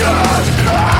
Just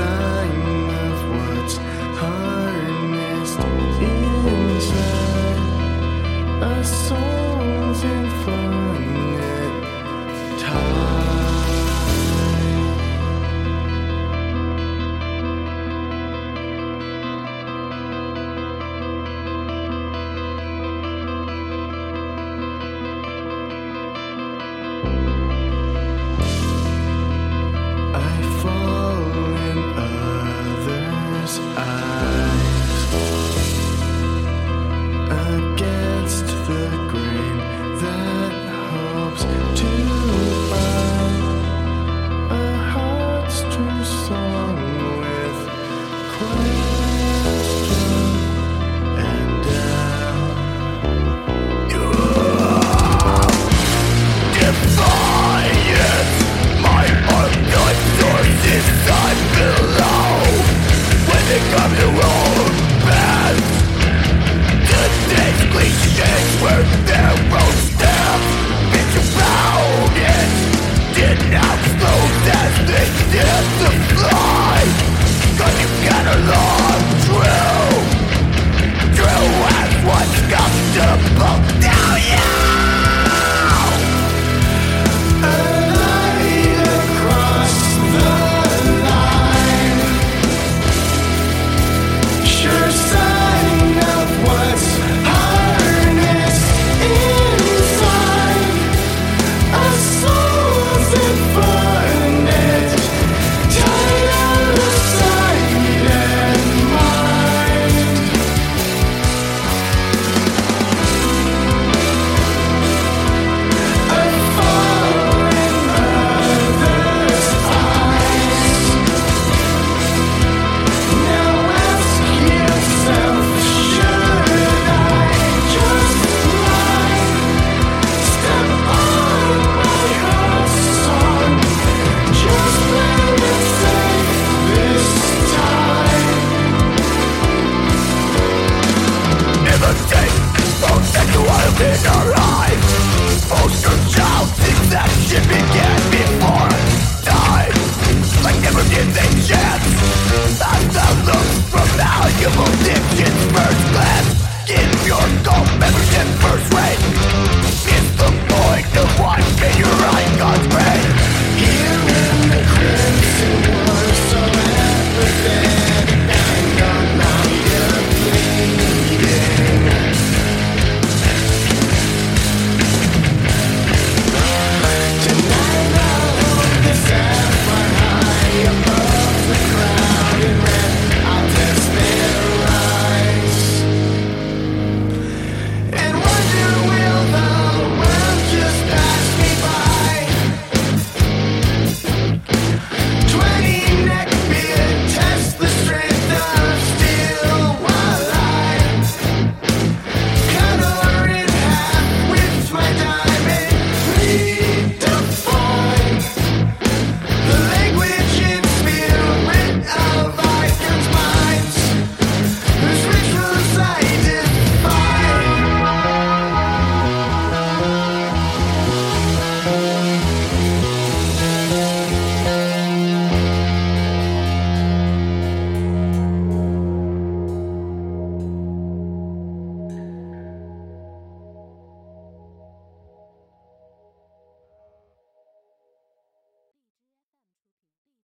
yeah